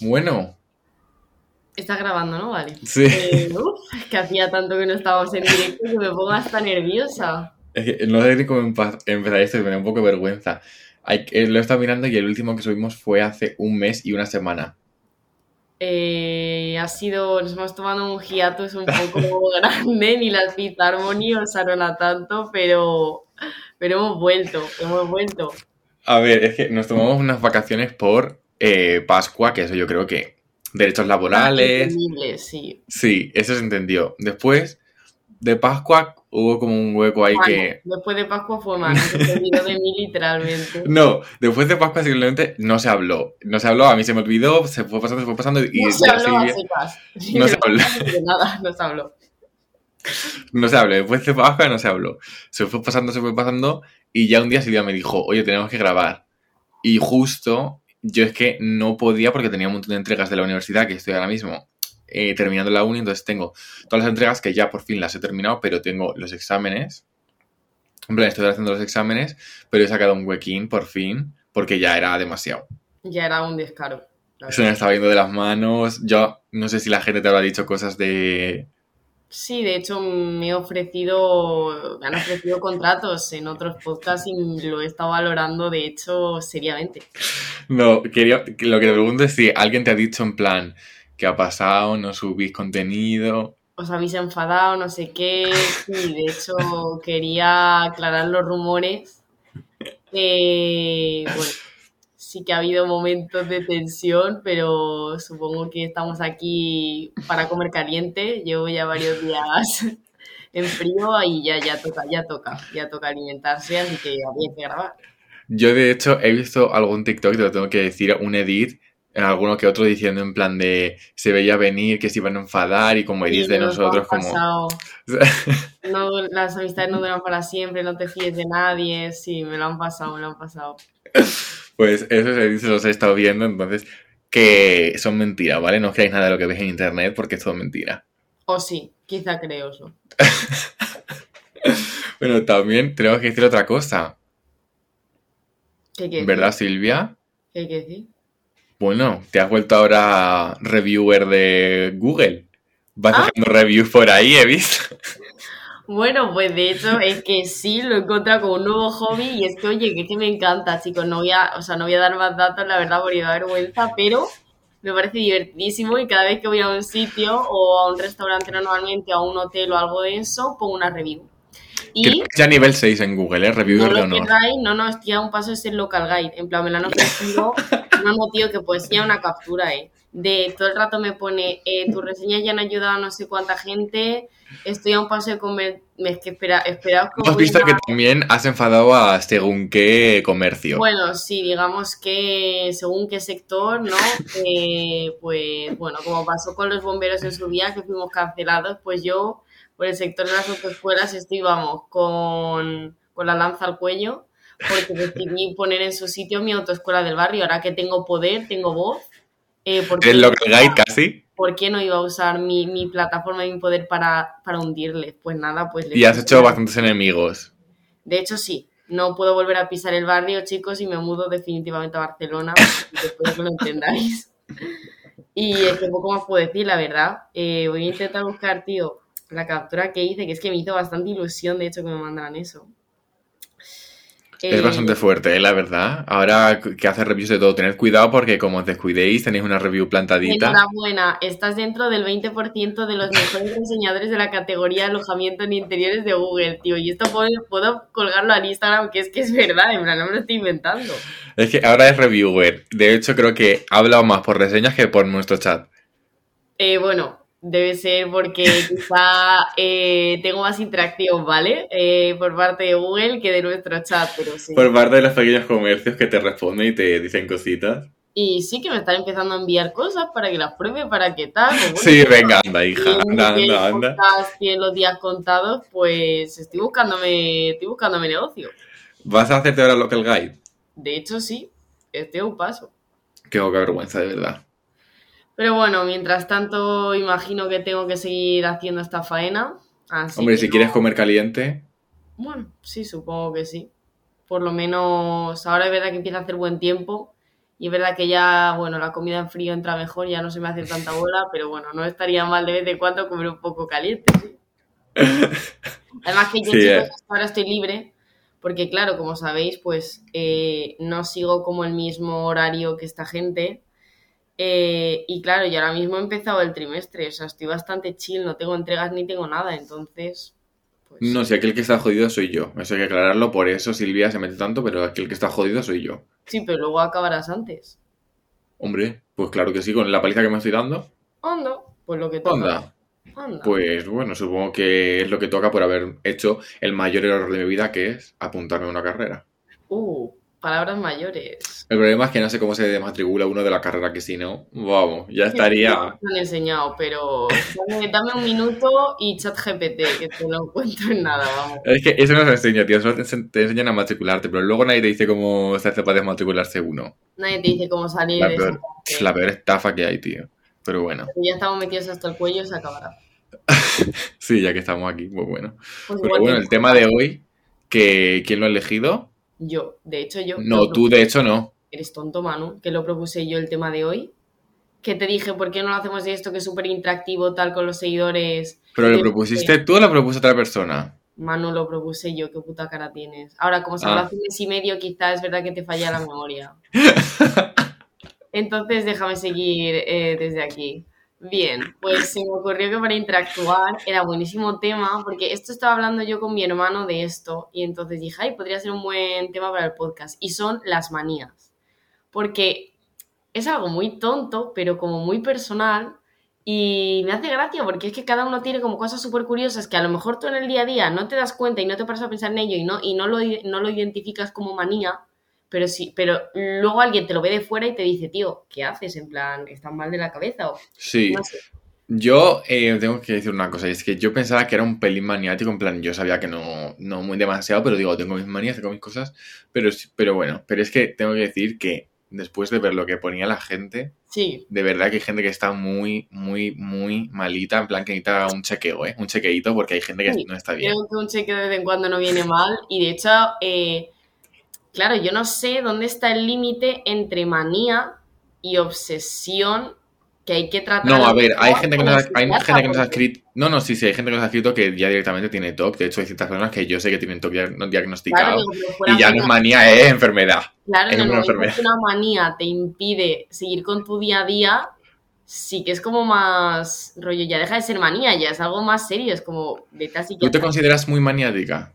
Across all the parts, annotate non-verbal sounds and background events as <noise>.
Bueno, Estás grabando, ¿no? Vale. sí. Eh, uf, es que hacía tanto que no estábamos en directo que me pongo hasta nerviosa. Es que no sé ni cómo empezar esto, me da un poco de vergüenza. Hay, que- lo he estado mirando y el último que subimos fue hace un mes y una semana. Eh, ha sido, nos hemos tomado un hiatus un poco <laughs> grande, ni las Fifth Harmony osaron a tanto, pero, pero hemos vuelto, hemos vuelto. A ver, es que nos tomamos unas vacaciones por eh, Pascua, que eso yo creo que derechos laborales. Sí. Sí, eso se entendió. Después de Pascua hubo como un hueco ahí que... Después de Pascua fue malo, se olvidó de mí literalmente. <laughs> No, después de Pascua simplemente no se habló. No se habló, a mí se me olvidó, se fue pasando, se fue pasando y No se habló. No se habló. De nada, no se habló. No se habló, después de Pascua no se habló. Se fue pasando, se fue pasando y ya un día Silvia me dijo, oye, tenemos que grabar. Y justo yo es que no podía porque tenía un montón de entregas de la universidad que estoy ahora mismo eh, terminando la uni, entonces tengo todas las entregas que ya por fin las he terminado, pero tengo los exámenes. En plan, estoy haciendo los exámenes, pero he sacado un huequín por fin porque ya era demasiado. Ya era un descaro. Se me estaba yendo de las manos. Yo no sé si la gente te habrá dicho cosas de Sí, de hecho me he ofrecido, me han ofrecido contratos en otros podcasts y lo he estado valorando, de hecho, seriamente. No, quería, lo que te pregunto es si alguien te ha dicho en plan qué ha pasado, no subís contenido. Os habéis enfadado, no sé qué. Sí, de hecho quería aclarar los rumores. Eh, bueno, sí que ha habido momentos de tensión, pero supongo que estamos aquí para comer caliente. Llevo ya varios días <laughs> en frío y ya, ya toca, ya toca, ya toca alimentarse, así que había que grabar. Yo de hecho he visto algún TikTok, te lo tengo que decir, un edit, en alguno que otro diciendo en plan de se veía venir, que se iban a enfadar y como edits Sí, de nosotros como... pasado. <laughs> No, las amistades no duran para siempre, no te fíes de nadie. Sí, me lo han pasado, me lo han pasado. Pues esos edits los he estado viendo, entonces que son mentiras, ¿vale? No creáis nada de lo que veis en internet porque es todo mentira. O sí, quizá creoslo. <laughs> Bueno, también tenemos que decir otra cosa, ¿Qué decir? ¿verdad Silvia? ¿Qué hay que decir? Bueno, te has vuelto ahora reviewer de Google. Vas Ah. dejando reviews por ahí, he visto. Bueno, pues de hecho es que sí, lo he encontrado como un nuevo hobby y es que, oye, que me encanta, chicos. No voy a, o sea, no voy a dar más datos, la verdad, porque da vergüenza, pero me parece divertidísimo y cada vez que voy a un sitio o a un restaurante normalmente, a un hotel o algo de eso, pongo una review. Y Creo que ya nivel 6 en Google, ¿eh? no Reviewer de lo honor. queráis, no, no, estoy a un paso de ser local guide. En plan, me lo han ofrecido, <laughs> han motivo que pues ya una captura, ¿eh? De todo el rato me pone, eh, tus reseñas ya han ayudado a no sé cuánta gente, estoy a un paso de comer, es que espera, esperaos que Hemos visto a- que también has enfadado a según qué comercio. Bueno, sí, digamos que según qué sector, ¿no? <laughs> Eh, pues bueno, como pasó con los bomberos en su día, que fuimos cancelados, pues yo, por el sector de las autoescuelas, estoy, vamos, con, con la lanza al cuello, porque decidí <laughs> poner en su sitio mi autoescuela del barrio. Ahora que tengo poder, tengo voz, eh, ¿por, qué, ¿Eres local guide casi? por qué no iba a usar mi, mi plataforma y mi poder para, para hundirle? Pues nada, pues... le Y has hecho bastantes enemigos. de hecho, sí. No puedo volver a pisar el barrio, chicos, y me mudo definitivamente a Barcelona. <laughs> Espero que lo entendáis. Y es que poco más puedo decir, la verdad. Eh, voy a intentar buscar, tío, la captura que hice, que es que me hizo bastante ilusión, de hecho, que me mandaran eso. Es Eh, bastante fuerte, ¿eh? la verdad. Ahora que haces reviews de todo, tened cuidado porque como os descuidéis, tenéis una review plantadita. Enhorabuena, estás dentro del 20% de los mejores <laughs> diseñadores de la categoría alojamiento en interiores de Google, tío. Y esto puedo, puedo colgarlo al Instagram, que es que es verdad, en plan, no me lo estoy inventando. Es que ahora es reviewer. De hecho, creo que ha hablado más por reseñas que por nuestro chat. Eh, bueno, debe ser porque quizá <laughs> eh, tengo más interacción, ¿vale? Eh, por parte de Google que de nuestro chat, pero sí. Por parte de los pequeños comercios que te responden y te dicen cositas. Y sí que me están empezando a enviar cosas para que las pruebe, para que tal. bueno, Sí, venga, anda, hija. y Anda, anda, anda. podcast tiene los días contados, pues estoy buscándome, estoy buscándome negocio. ¿Vas a hacerte ahora local guide? De hecho, sí, estoy a un paso. Qué poca vergüenza, de verdad. Pero bueno, mientras tanto, imagino que tengo que seguir haciendo esta faena. Así Hombre, si no- quieres comer caliente, Bueno, sí, supongo que sí. Por lo menos ahora es verdad que empieza a hacer buen tiempo Y es verdad que ya, bueno, la comida en frío entra mejor, ya no se me hace tanta bola, pero bueno, no estaría mal de vez en cuando comer un poco caliente, sí. <laughs> Además que yo Sí, chicos, eh. ahora estoy libre, porque claro, como sabéis, pues eh, no sigo como el mismo horario que esta gente. Eh, y claro, yo ahora mismo he empezado el trimestre, o sea, estoy bastante chill, no tengo entregas ni tengo nada, entonces... Pues, No, si aquel que está jodido soy yo. Eso hay que aclararlo, por eso Silvia se mete tanto, pero aquel que está jodido soy yo. Sí, pero luego acabarás antes. Hombre, pues claro que sí, con la paliza que me estoy dando. Onda, pues lo que toca. Onda. Pues bueno, supongo que es lo que toca por haber hecho el mayor error de mi vida, que es apuntarme a una carrera. Uh, palabras mayores. El problema es que no sé cómo se desmatricula uno de la carrera, que si no, vamos, ya estaría... Me han enseñado, pero dame, dame un minuto y chat GPT, que te lo cuento en nada, vamos. Es que eso no se enseña, tío, solo te, ense- te enseñan a matricularte, pero luego nadie te dice cómo se hace para desmatricularse uno. Nadie te dice cómo salir La de peor, esa la peor estafa que hay, tío. Pero bueno, Ya estamos metidos hasta el cuello, se acabará. <laughs> sí, ya que estamos aquí, pues bueno. Pues Pero bueno, el tema de hoy, que ¿quién lo ha elegido? Yo, de hecho yo. No, tú de hecho no. Eres tonto, Manu, que lo propuse yo el tema de hoy. Que te dije, ¿por qué no lo hacemos de esto que es súper interactivo, tal, con los seguidores? ¿Pero lo propusiste tú o lo propuso otra persona? Manu, lo propuse yo, qué puta cara tienes. Ahora, como se Ah. habló hace un mes y medio, quizás es verdad que te falla la memoria. <laughs> Entonces, déjame seguir eh, desde aquí. Bien, pues se me ocurrió que para interactuar era buenísimo tema, porque esto estaba hablando yo con mi hermano de esto, y entonces dije, ay, podría ser un buen tema para el podcast, y son las manías. Porque es algo muy tonto, pero como muy personal, y me hace gracia porque es que cada uno tiene como cosas súper curiosas que a lo mejor tú en el día a día no te das cuenta y no te paras a pensar en ello y no, y no, lo, no lo identificas como manía, pero sí, pero luego alguien te lo ve de fuera y te dice, tío, ¿qué haces? En plan, ¿estás mal de la cabeza? O, Sí. no sé. Yo eh, tengo que decir una cosa, y es que yo pensaba que era un pelín maniático, en plan, yo sabía que no, no muy demasiado, pero digo, tengo mis manías, tengo mis cosas, pero, pero bueno, pero es que tengo que decir que después de ver lo que ponía la gente, Sí, de verdad que hay gente que está muy, muy, muy malita, en plan que necesita un chequeo, ¿eh? Un chequeíto, porque hay gente que Sí, no está bien. creo que un cheque de vez en cuando no viene mal y de hecho, eh, claro, yo no sé dónde está el límite entre manía y obsesión que hay que tratar. No, a ver, hay gente que nos ha, hay gente que nos ha escrito. No, no, sí, sí, hay gente que nos ha escrito que ya directamente tiene TOC. De hecho, hay ciertas personas que yo sé que tienen TOC dia- no diagnosticado. Claro, y ya no es manía, es enfermedad. Claro, es el una momento enfermedad. una manía te impide seguir con tu día a día, sí que es como más rollo, ya deja de ser manía, ya es algo más serio, es como vete a ¿Tú te consideras muy maniática?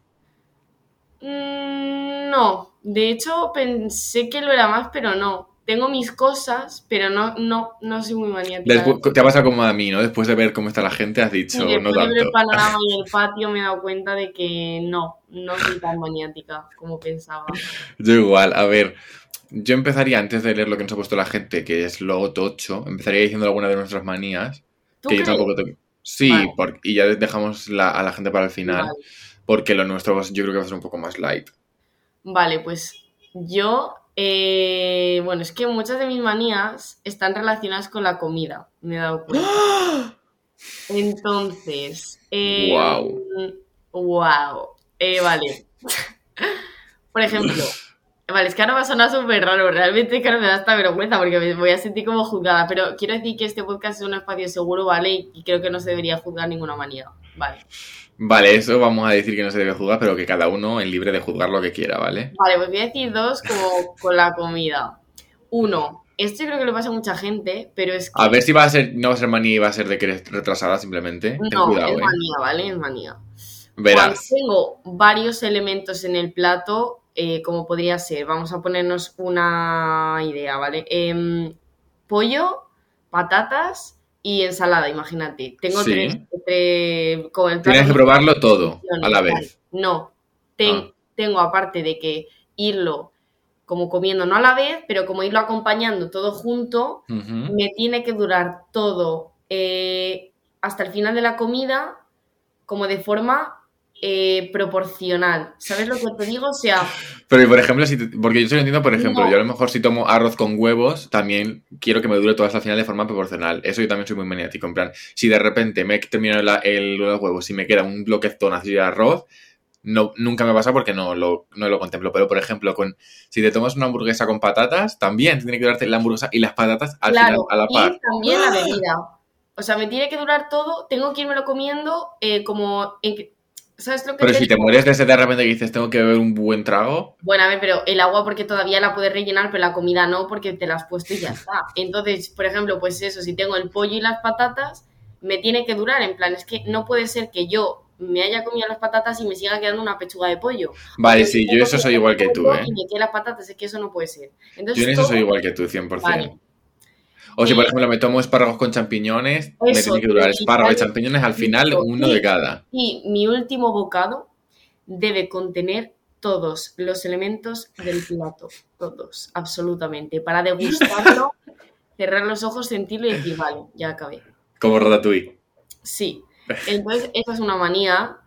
Mm, no, de hecho pensé que lo era más, pero no. Tengo mis cosas, pero no, no, no soy muy maniática. Después, te pasa como a mí, ¿no? Después de ver cómo está la gente, has Y dicho, después no de ver el tanto. panorama y el <laughs> patio me he dado cuenta de que no, no soy tan maniática como pensaba. Yo igual, a ver. Yo empezaría, antes de leer lo que nos ha puesto la gente, que es lo tocho, empezaría diciendo alguna de nuestras manías. ¿Tú Que yo tampoco te- Sí, Vale. por- y ya dejamos la- a la gente para el final, Vale. porque lo nuestro yo creo que va a ser un poco más light. Vale, pues yo, eh, bueno, es que muchas de mis manías están relacionadas con la comida, me he dado <gasps> cuenta. Entonces, eh, Guau. wow. Eh, vale. Por ejemplo, <laughs> vale, es que ahora va a sonar súper raro, realmente ahora me da hasta vergüenza porque me voy a sentir como juzgada, pero quiero decir que este podcast es un espacio seguro, ¿vale? Y creo que no se debería juzgar ninguna manía, ¿vale? Vale, eso vamos a decir que no se debe juzgar, pero que cada uno es libre de juzgar lo que quiera, ¿vale? Vale, pues voy a decir dos como con la comida. Uno, esto creo que le pasa a mucha gente, pero es que... A ver si va a ser, no va a ser manía y va a ser de que eres retrasada simplemente. Ten no, cuidado, es ¿eh? manía, ¿vale? Es manía. Verás. Cuando tengo varios elementos en el plato, eh, como podría ser, vamos a ponernos una idea, ¿vale? Em, pollo, patatas y ensalada, imagínate. Tengo Sí. tres, tres- con el Tienes que probarlo todo a la vez. No, ten- Ah. tengo aparte de que irlo como comiendo, no a la vez, pero como irlo acompañando todo junto, me tiene que durar todo eh, hasta el final de la comida como de forma eh, proporcional. ¿Sabes lo que te digo? O sea, Pero, por ejemplo, si te- porque yo se lo entiendo, por ejemplo, No. yo a lo mejor si tomo arroz con huevos, también quiero que me dure todo hasta el final de forma proporcional. Eso yo también soy muy maniático. En plan, si de repente me he terminado la- el, los huevos y me queda un bloquezón así de arroz, no, nunca me pasa porque no lo, no lo contemplo. Pero, por ejemplo, con si te tomas una hamburguesa con patatas, también tiene que durarte la hamburguesa y las patatas al Claro, final a la par. y también la bebida. O sea, me tiene que durar todo, tengo que irme comiendo eh, como... En ¿Sabes lo que Pero si te mueres de sed de repente que dices, tengo que beber un buen trago, Bueno, a ver, pero el agua porque todavía la puedes rellenar, pero la comida no porque te la has puesto y ya está. <laughs> Entonces, por ejemplo, pues eso, si tengo el pollo y las patatas, me tiene que durar. En plan, es que no puede ser que yo me haya comido las patatas y me siga quedando una pechuga de pollo. vale, Porque sí, yo eso soy igual que tú, ¿eh? Y me queden las patatas, es que eso no puede ser. Entonces, Yo en eso todo- soy igual que tú, 100%. Vale. O si, por ejemplo, me tomo espárragos con champiñones, me tiene que durar espárragos y champiñones al final uno de cada. Y mi último bocado debe contener todos los elementos del plato. Todos, absolutamente. Para degustarlo, <laughs> cerrar los ojos, sentirlo y decir, vale, ya acabé. Como Ratatouille. Sí. Entonces, esa es una manía.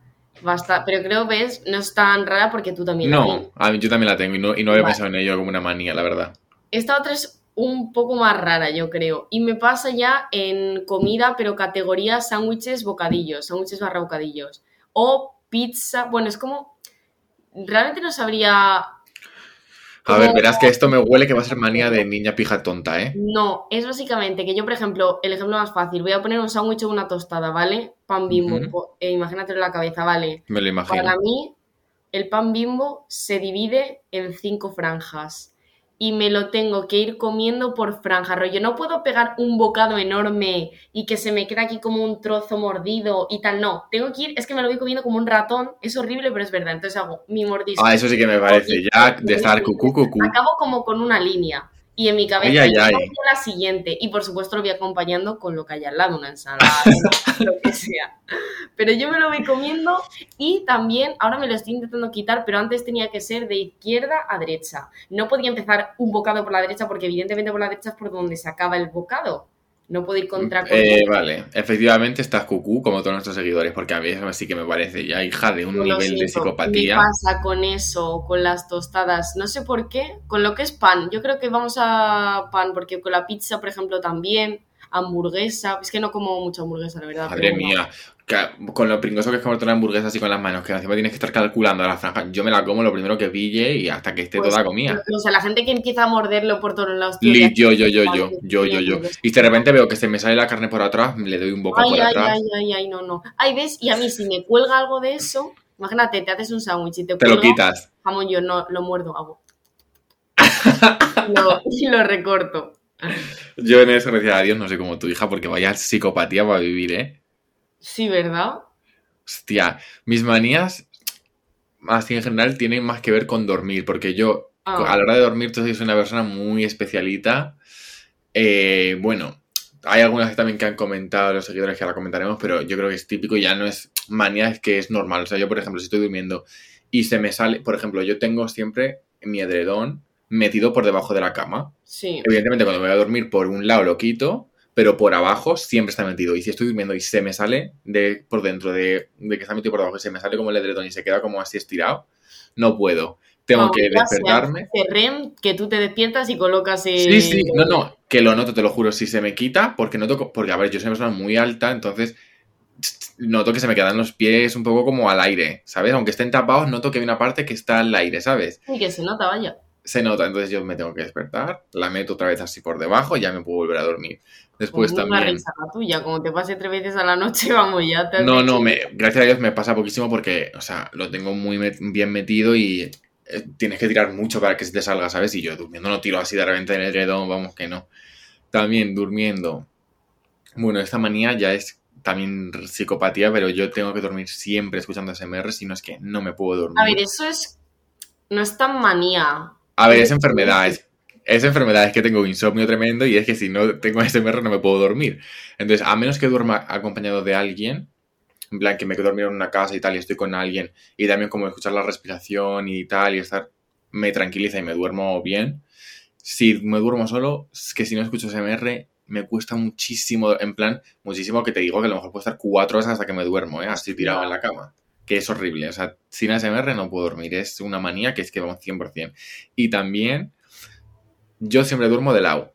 Basta, pero creo, ves, no es tan rara porque tú también la tienes. No, yo también la tengo y no, y no había Vale. pensado en ello como una manía, la verdad. Esta otra es un poco más rara, yo creo. Y me pasa ya en comida, pero categoría sándwiches, bocadillos, sándwiches barra bocadillos. O pizza, bueno, es como... Realmente no sabría... A ver, verás que esto me huele que va a ser manía de niña pija tonta, ¿eh? No, es básicamente que yo, por ejemplo, el ejemplo más fácil, voy a poner un sándwich o una tostada, ¿vale? Pan bimbo, eh, imagínatelo en la cabeza, ¿vale? Me lo imagino. Para mí, el pan bimbo se divide en cinco franjas y me lo tengo que ir comiendo por franja. Rollo, no puedo pegar un bocado enorme y que se me quede aquí como un trozo mordido y tal. No, tengo que ir, es que me lo voy comiendo como un ratón. Es horrible, pero es verdad. Entonces hago mi mordisco. Ah, eso sí que me parece. Ya de estar cucú, cucú. Acabo como con una línea. Y en mi cabeza Ay, ay, la siguiente. Y por supuesto lo voy acompañando con lo que haya al lado, una ensalada, <laughs> lo que sea. Pero yo me lo voy comiendo y también, ahora me lo estoy intentando quitar, pero antes tenía que ser de izquierda a derecha. No podía empezar un bocado por la derecha porque evidentemente por la derecha es por donde se acaba el bocado. No puedo ir contra... Eh, vale, efectivamente estás cucú como todos nuestros seguidores, porque a mí sí que me parece ya hija de un nivel de psicopatía. Me pasa con eso, con las tostadas, no sé por qué, con lo que es pan. Yo creo que vamos a pan, porque con la pizza, por ejemplo, también, hamburguesa. Es que no como mucha hamburguesa, la verdad. Madre mía, con lo pringoso que es comerte una hamburguesa así con las manos, que encima tienes que estar calculando la franja. Yo me la como lo primero que pille y hasta que esté Pues, toda comida. O sea, la gente que empieza a morderlo por todos lados. Li- yo, yo, yo, yo, yo, yo, yo. Y de repente veo que se me sale la carne por atrás, le doy un bocado por ay, atrás. ay, ay, ay, no, no. Ay, ¿ves? Y a mí si me cuelga algo de eso, imagínate, te haces un sándwich y te Te lo cuelga quitas. jamón, yo no lo muerdo, hago. Lo- <laughs> y lo recorto. Yo en eso, gracias a Dios, no sé cómo tu hija, porque vaya psicopatía para vivir, ¿eh? Sí, ¿verdad? Hostia, mis manías, así en general, tienen más que ver con dormir, porque yo, Ah. a la hora de dormir, tú soy una persona muy especialita. Eh, bueno, hay algunas que también que han comentado los seguidores que ahora comentaremos, pero yo creo que es típico, ya no es manía, es que es normal. O sea, yo, por ejemplo, si estoy durmiendo y se me sale, por ejemplo, yo tengo siempre mi edredón metido por debajo de la cama. Sí. Evidentemente, cuando me voy a dormir, por un lado lo quito, pero por abajo siempre está metido. Y si estoy durmiendo y se me sale de por dentro de, de que está metido por debajo y se me sale como el edredón y se queda como así estirado, no puedo. Tengo que despertarme. de REM, que tú te despiertas y colocas el... Sí, sí, no, no, que lo noto, te lo juro, si se me quita, porque noto, porque a ver, yo soy una persona muy alta, entonces noto que se me quedan los pies un poco como al aire, ¿sabes? Aunque estén tapados, noto que hay una parte que está al aire, ¿sabes? Sí, que se nota, vaya. Se nota, entonces yo me tengo que despertar, la meto otra vez así por debajo y ya me puedo volver a dormir. Después Pues una también... risa la tuya, como te pase tres veces a la noche, <laughs> vamos, ya te No, no, me, gracias a Dios me pasa poquísimo porque, o sea, lo tengo muy met- bien metido y eh, tienes que tirar mucho para que se te salga, ¿sabes? Y yo durmiendo no tiro así de repente en el edredón, vamos que no. También durmiendo. Bueno, esta manía ya es también psicopatía, pero yo tengo que dormir siempre escuchando SMR, si no es que no me puedo dormir. A ver, eso es... No es tan manía. A ver, es enfermedad, es, enfermedad, es que tengo insomnio tremendo y es que si no tengo SMR no me puedo dormir. Entonces, a menos que duerma acompañado de alguien, en plan que me quedo dormido en una casa y tal y estoy con alguien y también como escuchar la respiración y tal y estar, me tranquiliza y me duermo bien. Si me duermo solo, es que si no escucho SMR me cuesta muchísimo, en plan, muchísimo que te digo que a lo mejor puedo estar cuatro horas hasta que me duermo, ¿eh? así tirado en la cama. Que es horrible, o sea, sin ASMR no puedo dormir, es una manía que es que vamos 100%. Y también, yo siempre duermo de lado.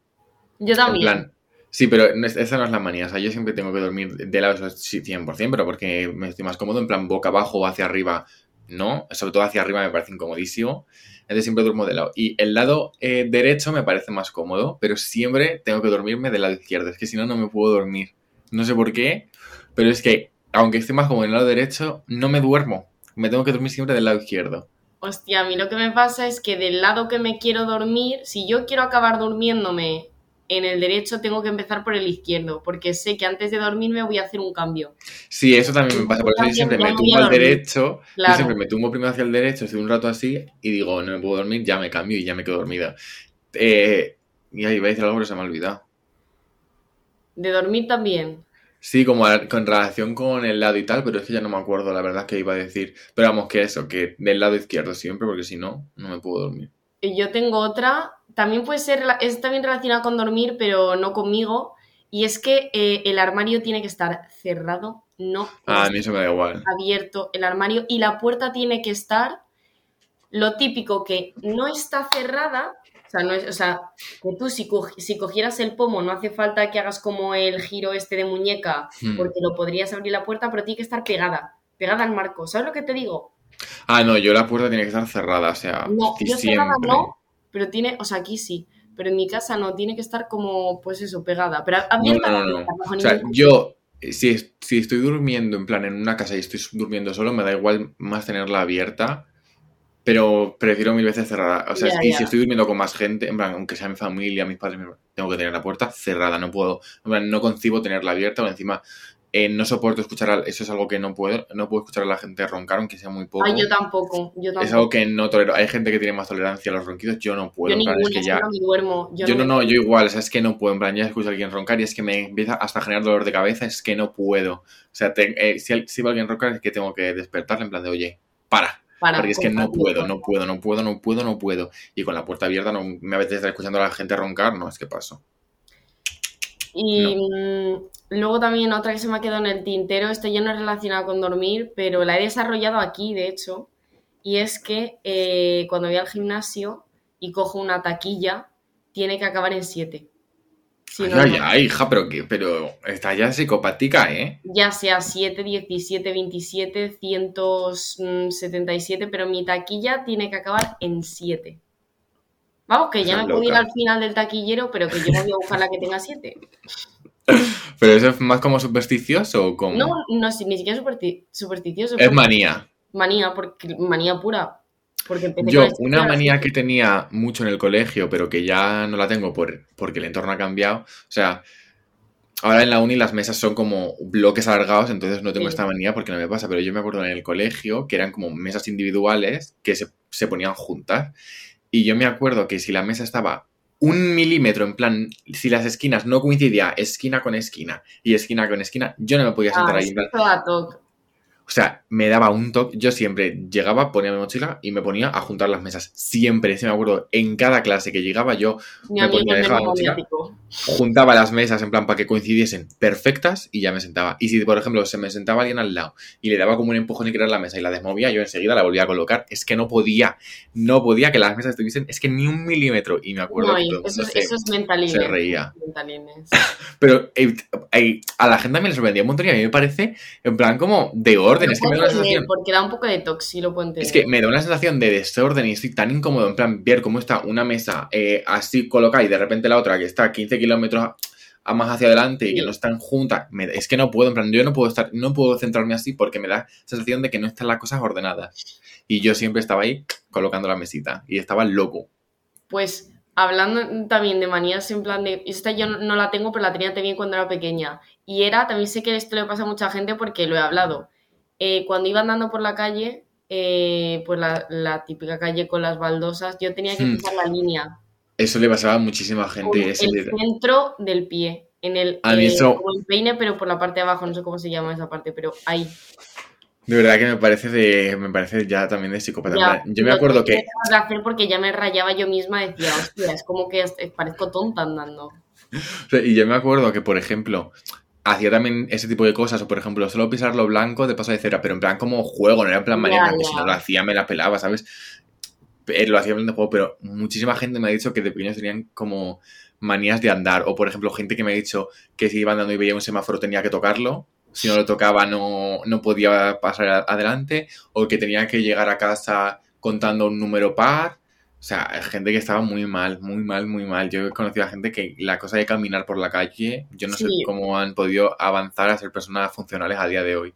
Yo En también. plan, sí, pero no es- esa no es la manía, o sea, yo siempre tengo que dormir de lado, eso sí, 100%, pero porque me estoy más cómodo, en plan boca abajo o hacia arriba, no, sobre todo hacia arriba me parece incomodísimo. Entonces siempre duermo de lado. Y el lado eh, derecho me parece más cómodo, pero siempre tengo que dormirme del lado izquierdo. Es que si no, no me puedo dormir. No sé por qué, pero es que aunque esté más cómodo en el lado derecho, no me duermo. Me tengo que dormir siempre del lado izquierdo. Hostia, a mí lo que me pasa es que del lado que me quiero dormir, si yo quiero acabar durmiéndome en el derecho, tengo que empezar por el izquierdo, porque sé que antes de dormirme voy a hacer un cambio. Sí, eso también me pasa. Por eso yo siempre me tumbo al derecho. Yo Claro. siempre me tumbo primero hacia el derecho, estoy un rato así y digo, no me puedo dormir, ya me cambio y ya me quedo dormida. Eh, y ahí iba a decir algo, pero se me ha olvidado. De dormir también. Sí, como a- con relación con el lado y tal, pero es que ya no me acuerdo la verdad que iba a decir. Pero vamos, que eso, que del lado izquierdo siempre, porque si no, no me puedo dormir. Y Yo tengo otra, también puede ser, es también relacionada con dormir, pero no conmigo, y es que eh, el armario tiene que estar cerrado, no Ah, a mí eso me da igual. abierto el armario, y la puerta tiene que estar lo típico que no está cerrada, o sea, no es, o sea que tú si, co- si cogieras el pomo no hace falta que hagas como el giro este de muñeca, Hmm. porque lo podrías abrir la puerta, pero tiene que estar pegada, pegada al marco. ¿Sabes lo que te digo? Ah, no, yo la puerta tiene que estar cerrada, o sea, No, yo cerrada no, pero tiene, o sea, aquí sí, pero en mi casa no, tiene que estar como, pues eso, pegada. Pero No, abierta no, no, no. bajo O sea, yo, eh, si estoy durmiendo en plan en una casa y estoy durmiendo solo, me da igual más tenerla abierta, pero prefiero mil veces cerrada. O sea, ya. si estoy durmiendo con más gente, en plan, aunque sea mi familia, mis padres, tengo que tener la puerta cerrada, no puedo, en plan, no concibo tenerla abierta o encima eh, no soporto escuchar, a- eso es algo que no puedo, no puedo escuchar a la gente roncar, aunque sea muy poco. Ay, yo tampoco, yo tampoco. es algo que no tolero. Hay gente que tiene más tolerancia a los ronquidos, yo no puedo. yo ninguna, es que ya... no me duermo. Yo, Yo no, me- no, yo igual, o sea, es que no puedo, en plan, ya escucho a alguien roncar y es que me empieza hasta a generar dolor de cabeza, es que no puedo. O sea, te- eh, si, si va alguien roncar es que tengo que despertarle en plan de, oye, para, para, porque es que no puedo, no puedo, no puedo, no puedo, no puedo. Y con la puerta abierta no me apetece estar escuchando a la gente roncar, no, es que paso. Y mm, luego también otra que se me ha quedado en el tintero, esto ya no es relacionado con dormir, pero la he desarrollado aquí, de hecho, y es que eh, cuando voy al gimnasio y cojo una taquilla, tiene que acabar en 7. Ay, ay, ay, hija, pero que, pero está ya psicopática, ¿eh? ya sea 7, 17, 27, 177, pero mi taquilla tiene que acabar en 7. Vamos, que ya me puedo ir al final del taquillero, pero que yo no voy a buscar la que tenga 7. <laughs> Pero eso es más como supersticioso o como... No, no, ni siquiera supersti- supersticioso. es manía. manía, porque, manía pura. Porque Yo, una manía que tenía mucho en el colegio, pero que ya no la tengo por, porque el entorno ha cambiado. O sea, ahora en la uni las mesas son como bloques alargados, entonces no tengo Sí. esta manía porque no me pasa. Pero yo me acuerdo en el colegio que eran como mesas individuales que se, se ponían juntas. Y yo me acuerdo que si la mesa estaba un milímetro, en plan, si las esquinas no coincidían esquina con esquina y esquina con esquina, yo no me podía sentar Ah, ahí. En plan. O sea, me daba un toque. Yo siempre llegaba, ponía mi mochila y me ponía a juntar las mesas. Siempre, si me acuerdo, en cada clase que llegaba yo Mi Me ponía, es dejaba la mochila. juntaba las mesas en plan para que coincidiesen perfectas y ya me sentaba. Y si, por ejemplo, se me sentaba alguien al lado y le daba como un empujón y querer la mesa y la desmovía, yo enseguida la volvía a colocar. Es que no podía, no podía que las mesas estuviesen, es que ni un milímetro. Y me acuerdo No, que todo eso, se, eso es mentalines. se reía. Mentalines. <laughs> Pero eh, eh, a la gente me le sorprendía un montón y a mí me parece en plan como de orden. Lo Es que me da una sensación. Porque da un poco de tox, sí lo puedo entender. Es que me da una sensación de desorden y estoy tan incómodo en plan ver cómo está una mesa eh, así colocada y de repente la otra que está 15 kilómetros más hacia adelante y que Sí. no están juntas. Me- es que no puedo, en plan, yo no puedo estar, no puedo centrarme así porque me da sensación de que no están las cosas ordenadas. Y yo siempre estaba ahí colocando la mesita y estaba loco. Pues hablando también de manías en plan de... Esta yo no la tengo, pero la tenía también cuando era pequeña. Y era, también sé que esto le pasa a mucha gente porque lo he hablado. Eh, cuando iba andando por la calle, eh, pues la, la típica calle con las baldosas, yo tenía que Hmm. pisar la línea. Eso le pasaba a muchísima con gente. ese- el centro del pie. En el, eh, el peine, pero por la parte de abajo, no sé cómo se llama esa parte, pero ahí. de verdad que me parece de, me parece ya también de psicópata. Ya, yo me acuerdo que de hacer porque ya me rayaba yo misma, decía, hostia, es como que parezco tonta andando. <laughs> Y yo me acuerdo que, por ejemplo, hacía también ese tipo de cosas, o por ejemplo, solo pisar lo blanco de paso de cera, pero en plan como juego, no era en plan manía, ya. si no lo hacía me la pelaba, ¿sabes? Eh, Lo hacía en plan de juego, pero muchísima gente me ha dicho que de pequeños tenían como manías de andar, o por ejemplo, gente que me ha dicho que si iba andando y veía un semáforo tenía que tocarlo, si no lo tocaba no, no podía pasar adelante, o que tenía que llegar a casa contando un número par. O sea, gente que estaba muy mal, muy mal, muy mal. Yo he conocido a gente que la cosa de caminar por la calle, yo no sé cómo han podido avanzar a ser personas funcionales a día de hoy.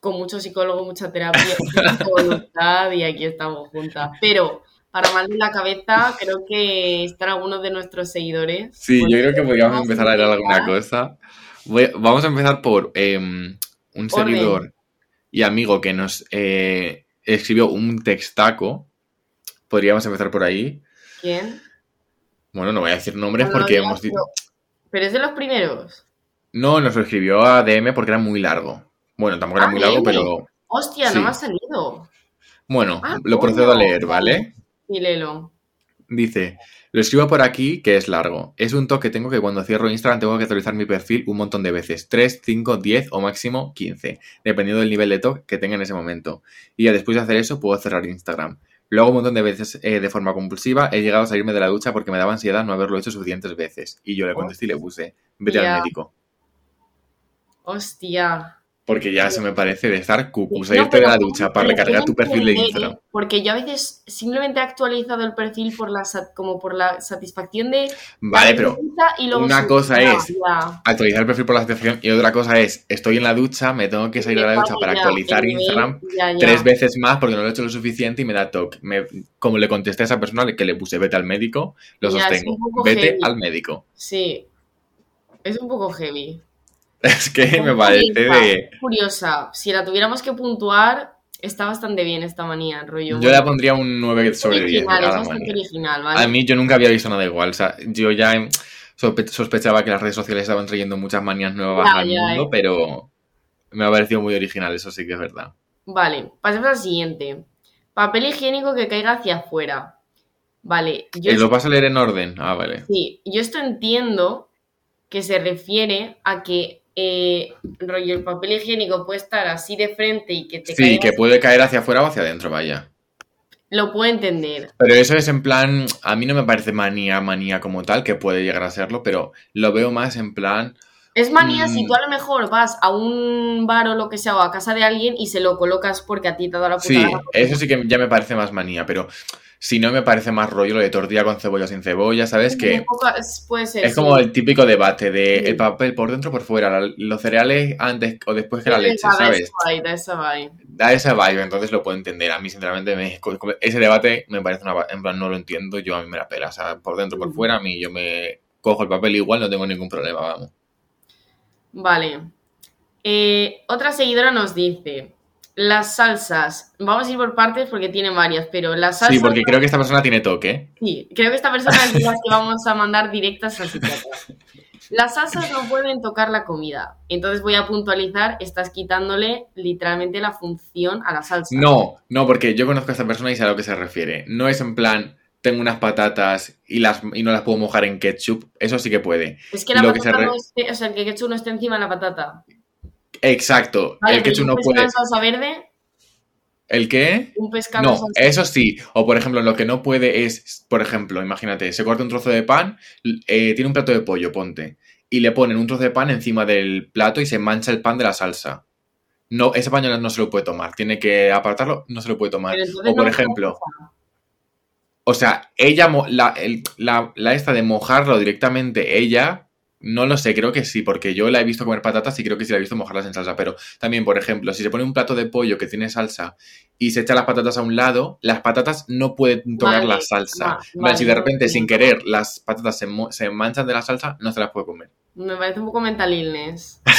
Con mucho psicólogo, mucha terapia, <laughs> mucha voluntad y aquí estamos juntas. Pero para mal de la cabeza, creo que están algunos de nuestros seguidores. Sí, yo creo que podríamos empezar a leer alguna cosa. Voy- vamos a empezar por em, un Orden. seguidor y amigo que nos eh, escribió un textaco. Podríamos empezar por ahí. ¿Quién? Bueno, no voy a decir nombres No porque hemos dicho... pero- es de los primeros. No, nos lo escribió a DM porque era muy largo. Bueno, tampoco era Ah, muy largo, pero Hostia, Sí. no me ha salido. bueno, Ah, lo procedo a leer, ¿vale? Y léelo. Dice, lo escribo por aquí que es largo. Es un toque que tengo que cuando cierro Instagram tengo que actualizar mi perfil un montón de veces. 3, 5, 10 o máximo 15, dependiendo del nivel de toque que tenga en ese momento. Y ya después de hacer eso puedo cerrar Instagram. Lo hago un montón de veces eh, de forma compulsiva. He llegado a salirme de la ducha porque me daba ansiedad no haberlo hecho suficientes veces. Y yo le contesté y le puse, vete al médico. Hostia. Porque ya se me parece de estar cucu. No, Salirte de pero la ducha para recargar tu perfil de Instagram. Porque yo a veces simplemente he actualizado el perfil por la como por la satisfacción de Vale, pero vergüenza y luego una cosa es- actualizar el perfil por la satisfacción y otra cosa es, estoy en la ducha, me tengo que salir de la ducha para actualizar Instagram ya, tres veces más porque no lo he hecho lo suficiente y me da toque. Como le contesté a esa persona que le puse vete al médico, lo sostengo. Vete heavy. al médico. Sí. Es un poco heavy. <laughs> Es que me parece de... Curiosa. Si la tuviéramos que puntuar, está bastante bien esta manía, rollo. Yo le pondría un 9 Es sobre 10 de original, es bastante original, ¿vale? A mí yo nunca había visto nada igual. O sea, yo ya em, sospe- sospechaba que las redes sociales estaban trayendo muchas manías nuevas Ya, al ya, mundo, eh. pero me ha parecido muy original, eso sí que es verdad. Vale, pasemos al siguiente. Papel higiénico que caiga hacia afuera. Vale, yo Eh, ¿Lo vas a leer en orden? Ah, vale. Sí, yo esto entiendo que se refiere a que eh, rollo el papel higiénico puede estar así de frente y que te Sí, caiga que así. puede caer hacia afuera o hacia adentro, vaya. Lo puedo entender. Pero eso es en plan, a mí no me parece manía, manía como tal, que puede llegar a serlo, pero lo veo más en plan, Es manía Mm. si tú a lo mejor vas a un bar o lo que sea o a casa de alguien y se lo colocas porque a ti te ha dado la puta sí, gana. eso sí que ya me parece más manía, pero si no me parece más rollo lo de tortilla con cebolla o sin cebolla, ¿sabes? Que es- puede ser. es sí. como el típico debate de Sí. el papel por dentro o por fuera, los cereales antes o después que la leche, da ¿sabes? esa da esa vibe. Da ese vibe, entonces lo puedo entender. A mí, sinceramente, me- ese debate me parece una... En plan, no lo entiendo, yo a mí me la pela. O sea, por dentro, por fuera, a mí yo me cojo el papel igual, no tengo ningún problema, vamos. Vale. Eh, otra seguidora nos dice, las salsas, vamos a ir por partes porque tiene varias, pero las salsas, Sí, porque creo que esta persona tiene toque. sí, creo que esta persona es las que vamos a mandar directas al psiquiatra. Las salsas no pueden tocar la comida. Entonces voy a puntualizar, estás quitándole literalmente la función a la salsa. No, no, porque yo conozco a esta persona y sé a lo que se refiere. No es en plan, tengo unas patatas y, las, y no las puedo mojar en ketchup. Eso sí que puede. Es que la lo que patata se re- no esté, o sea, el que ketchup no esté encima de la patata. Exacto. Vale, el ketchup un no puede... en salsa verde, ¿El qué? un pescado en No, salsa eso sí. O por ejemplo, lo que no puede es, por ejemplo, imagínate, se corta un trozo de pan, eh, tiene un plato de pollo, ponte, y le ponen un trozo de pan encima del plato y se mancha el pan de la salsa. No, ese pan no se lo puede tomar, tiene que apartarlo, no se lo puede tomar. O por no- ejemplo, o sea, ella, la, el- la, la esta de mojarlo directamente, ella, no lo sé, creo que sí, porque yo la he visto comer patatas y creo que sí la he visto mojarlas en salsa, pero también, por ejemplo, si se pone un plato de pollo que tiene salsa y se echa las patatas a un lado, las patatas no pueden tocar Vale, la salsa. va- si de repente, sin querer, las patatas se manchan de la salsa, no se las puede comer. Me parece un poco mental illness. <laughs>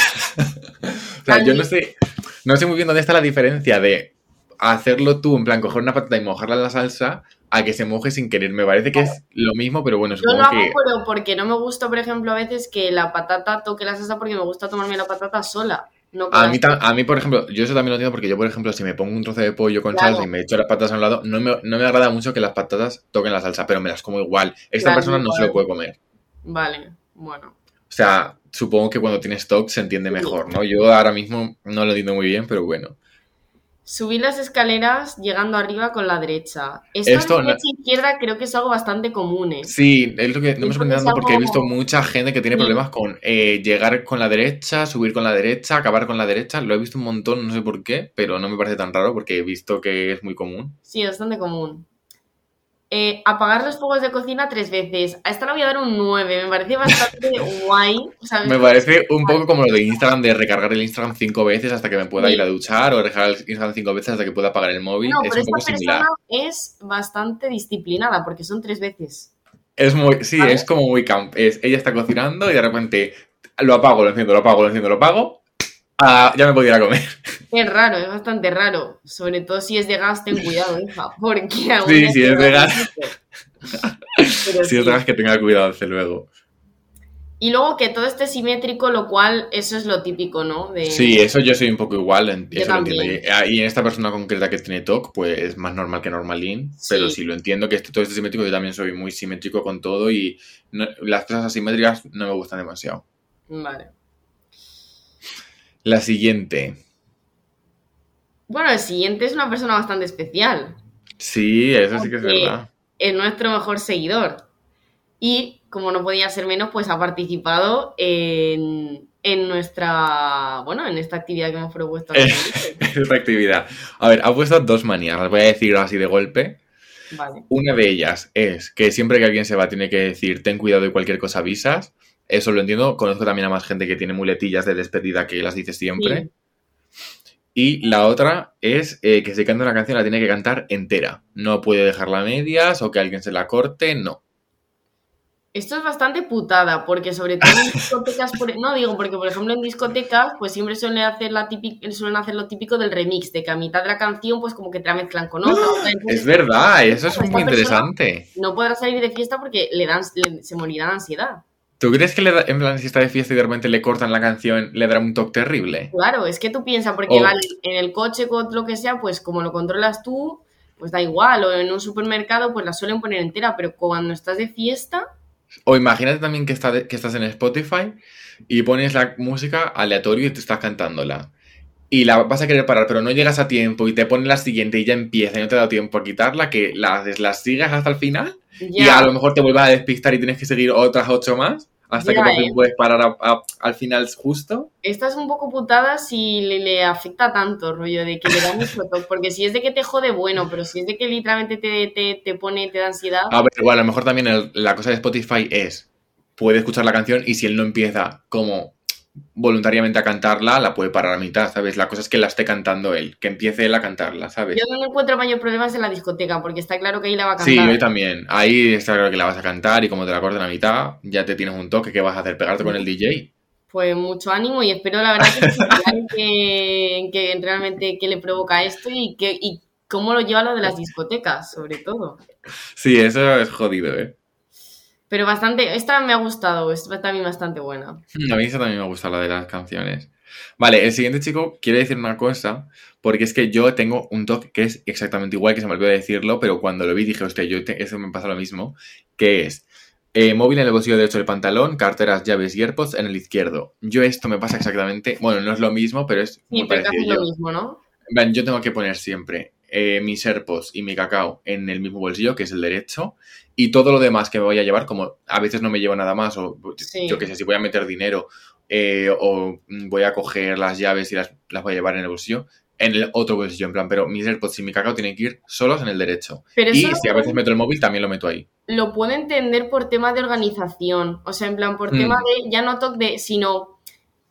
O sea, yo no sé, no sé muy bien dónde está la diferencia de hacerlo tú, en plan, coger una patata y mojarla en la salsa, a que se moje sin querer. Me parece que es lo mismo, pero bueno, Yo supongo lo hago, que... pero porque no me gusta, por ejemplo, a veces que la patata toque la salsa porque me gusta tomarme la patata sola. No A mí, a mí, por ejemplo, yo eso también lo entiendo porque yo, por ejemplo, si me pongo un trozo de pollo con Claro. salsa y me echo las patatas a un lado, no me, no me agrada mucho que las patatas toquen la salsa, pero me las como igual. Esta Claro, persona no se lo puede comer. Vale, bueno. O sea, supongo que cuando tienes stock se entiende mejor, ¿no? Yo ahora mismo no lo entiendo muy bien, pero bueno. Subir las escaleras llegando arriba con la derecha. Esto, Esto de no- derecha e izquierda creo que es algo bastante común. ¿eh? Sí, es lo que no me sorprende tanto porque he visto mucha gente que tiene Sí. problemas con eh, llegar con la derecha, subir con la derecha, acabar con la derecha. Lo he visto un montón, no sé por qué, pero no me parece tan raro porque he visto que es muy común. Sí, es bastante común. Eh, apagar los fuegos de cocina tres veces. A esta le voy a dar un 9. Me parece bastante <laughs> guay. Me parece un poco como lo de Instagram, de recargar el Instagram cinco veces hasta que me pueda Sí. ir a duchar o recargar el Instagram cinco veces hasta que pueda apagar el móvil. No, es pero un poco esta similar. persona es bastante disciplinada porque son tres veces. Es muy, sí, ¿Vale? es como muy camp. Es, ella está cocinando y de repente lo apago, lo enciendo, lo apago, lo enciendo, lo apago. Ah, ya me puedo ir a comer. Es raro, es bastante raro. Sobre todo si es de gas, ten cuidado, hija. Porque aún Sí, si es de gas. Si sí. es verdad que tenga cuidado, desde luego. Y luego que todo esté simétrico, lo cual, eso es lo típico, ¿no? De... Sí, eso yo soy un poco igual, en- eso lo entiendo. Y, ah, y en esta persona concreta que tiene TOC, pues es más normal que normalín, Sí. pero sí lo entiendo que este, todo este simétrico, yo también soy muy simétrico con todo y no- las cosas asimétricas no me gustan demasiado. Vale. La siguiente. Bueno, el siguiente es una persona bastante especial. Sí, eso sí que es verdad. Es nuestro mejor seguidor. Y, como no podía ser menos, pues ha participado en, en nuestra. Bueno, en esta actividad que hemos propuesto. <laughs> Eh. Esta actividad. A ver, ha puesto dos manías, las voy a decir así de golpe. Vale. Una de ellas es que siempre que alguien se va tiene que decir ten cuidado de cualquier cosa avisas. Eso lo entiendo. Conozco también a más gente que tiene muletillas de despedida que las dice siempre. Y la otra es eh, que si canta una canción la tiene que cantar entera. No puede dejarla a medias o que alguien se la corte, no. Esto es bastante putada, porque sobre todo en <laughs> discotecas, por- no digo, porque por ejemplo en discotecas, pues siempre suelen hacer, la típica, suelen hacer lo típico del remix, de que a mitad de la canción, pues como que te la mezclan con otra. entonces Es verdad, eso es muy interesante. No podrá salir de fiesta porque le dan, le- se morirá de ansiedad. ¿Tú crees que le da- en plan si está de fiesta y de repente le cortan la canción, le dará un toque terrible? Claro, es que tú piensas, porque vale, en el coche con lo que sea, pues como lo controlas tú, pues da igual, o en un supermercado, pues la suelen poner entera, pero cuando estás de fiesta, O imagínate también que, está de- que estás en Spotify y pones la música aleatorio y te estás cantándola. Y la vas a querer parar, pero no llegas a tiempo y te ponen la siguiente y ya empieza y no te da tiempo a quitarla, que la haces, la sigas hasta el final y a lo mejor te vuelvas a despistar y tienes que seguir otras ocho más hasta que por fin ¿eh? puedes parar a- a- al final justo. Esta es un poco putada si le, le afecta tanto, rollo, de que le da mucho toque. Porque si es de que te jode, bueno, pero si es de que literalmente te, te, te pone, te da ansiedad. A ver, igual, a lo mejor también el- la cosa de Spotify es, puede escuchar la canción y si él no empieza como voluntariamente a cantarla, la puede parar a mitad, ¿sabes? La cosa es que la esté cantando él, que empiece él a cantarla, ¿sabes? Yo no encuentro mayor problemas en la discoteca, porque está claro que ahí la va a Sí, cantar. yo también. Ahí está claro que la vas a cantar y como te la cortan a mitad, ya te tienes un toque. ¿Qué vas a hacer? ¿Pegarte con el DJ? Pues mucho ánimo y espero la verdad que que realmente qué le provoca esto y, que, y cómo lo lleva lo de las discotecas, sobre todo. Sí, eso es jodido, ¿eh? Pero bastante, esta me ha gustado, esta también bastante buena. A mí eso también me gusta, la de las canciones. Vale, el siguiente chico quiere decir una cosa, porque es que yo tengo un toque que es exactamente igual, que se me olvidó decirlo, pero cuando lo vi dije, hostia, yo te- eso me pasa lo mismo, que es eh, móvil en el bolsillo derecho del pantalón, carteras, llaves y AirPods en el izquierdo. Yo esto me pasa exactamente, bueno, no es lo mismo, pero es Sí, muy pero casi parecido. lo Yo, mismo, ¿no? yo tengo que poner siempre eh, mis AirPods y mi cacao en el mismo bolsillo, que es el derecho, y todo lo demás que me voy a llevar, como a veces no me llevo nada más, o Sí. yo qué sé, si voy a meter dinero eh, o voy a coger las llaves y las, las voy a llevar en el bolsillo, en el otro bolsillo, en plan, pero mis AirPods y mi cacao tienen que ir solos en el derecho. Pero Y si a veces meto el móvil, también lo meto ahí. lo puedo entender por tema de organización. O sea, en plan, por Mm. tema de, ya no toque de, sino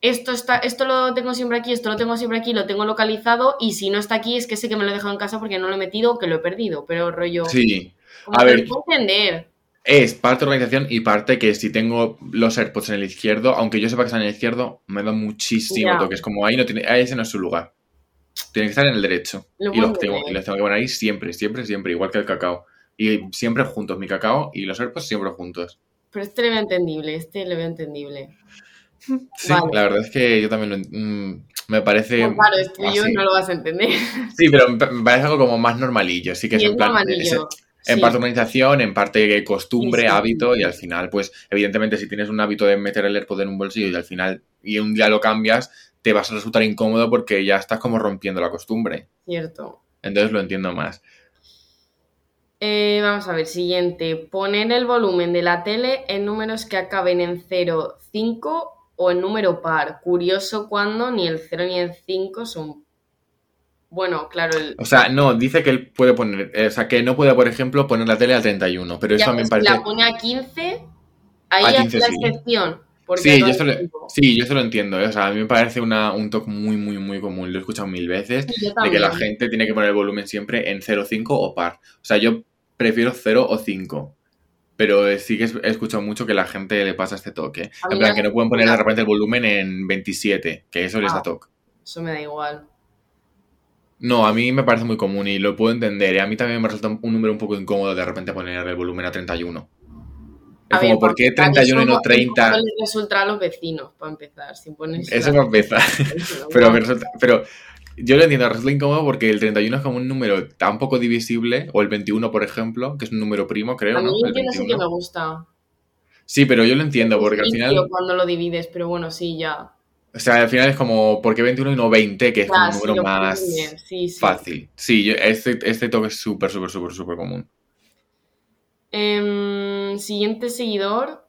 esto está, esto lo tengo siempre aquí, esto lo tengo siempre aquí, lo tengo localizado, y si no está aquí es que sé que me lo he dejado en casa porque no lo he metido o que lo he perdido. Pero rollo. Sí. a ver. puedo entender. Es parte organización y parte que si tengo los AirPods en el izquierdo, aunque yo sepa que están en el izquierdo, me da muchísimo Ya. toque. Es como ahí no tiene, ahí ese no es su lugar. Tiene que estar en el derecho. Lo y los tengo, y los tengo que poner ahí siempre, siempre, siempre, igual que el cacao. Y siempre juntos, mi cacao y los AirPods siempre juntos. Pero este le veo entendible, este le veo entendible. Sí, Vale. la verdad es que yo también lo en- mm, me parece. No, claro, esto yo así. no lo vas a entender. Sí, pero me parece algo como más normalillo. Sí que es en es plan. es- en sí. parte organización, en parte costumbre, Sí, sí. hábito, y al final, pues, evidentemente, si tienes un hábito de meter el AirPod en un bolsillo y al final, y un día lo cambias, te vas a resultar incómodo porque ya estás como rompiendo la costumbre. Cierto. Entonces lo entiendo más. Eh, vamos a ver, siguiente. Poner el volumen de la tele en números que acaben en 0, 5 o en número par. Curioso cuando ni el 0 ni el 5 son... Bueno, claro, el... O sea, no, dice que él puede poner, eh, o sea, que no puede, por ejemplo, poner la tele al 31, pero eso Ya, a mí me pues, si parece... la pone a 15, ahí A ya 15 es la sí. excepción. Sí, no yo hay eso, lo, tiempo. sí, yo eso lo entiendo, ¿eh? o sea, a mí me parece una, un toque muy, muy, muy común, lo he escuchado mil veces, de que la gente tiene que poner el volumen siempre en 0, 5 o par. O sea, yo prefiero 0 o 5, pero sí que he escuchado mucho que la gente le pasa este toque. En plan, que no pueden poner de repente el volumen en 27, que eso les Ah. da toque. Eso me da igual. No, a mí me parece muy común y lo puedo entender. ¿eh? A mí también me resulta un número un poco incómodo de repente poner el volumen a 31. Es A como, ver, ¿por qué para empezar, 31 y eso no 30? No les resulta a los vecinos, para empezar. Si pones Eso una- va a empezar. Pero, me resulta- pero yo lo entiendo, resulta incómodo porque el 31 es como un número tan poco divisible, o el 21, por ejemplo, que es un número primo, creo, A mí ¿no? el El 21 sí que 21. me gusta. Sí, pero yo lo entiendo, porque al final, cuando lo divides, pero bueno, sí, ya. o sea, al final es como, ¿por qué 21 y no 20? Que es como Ya, un número más entender, sí, sí. fácil. Sí, yo- este, este toque es súper, súper, súper, súper común. Em, siguiente seguidor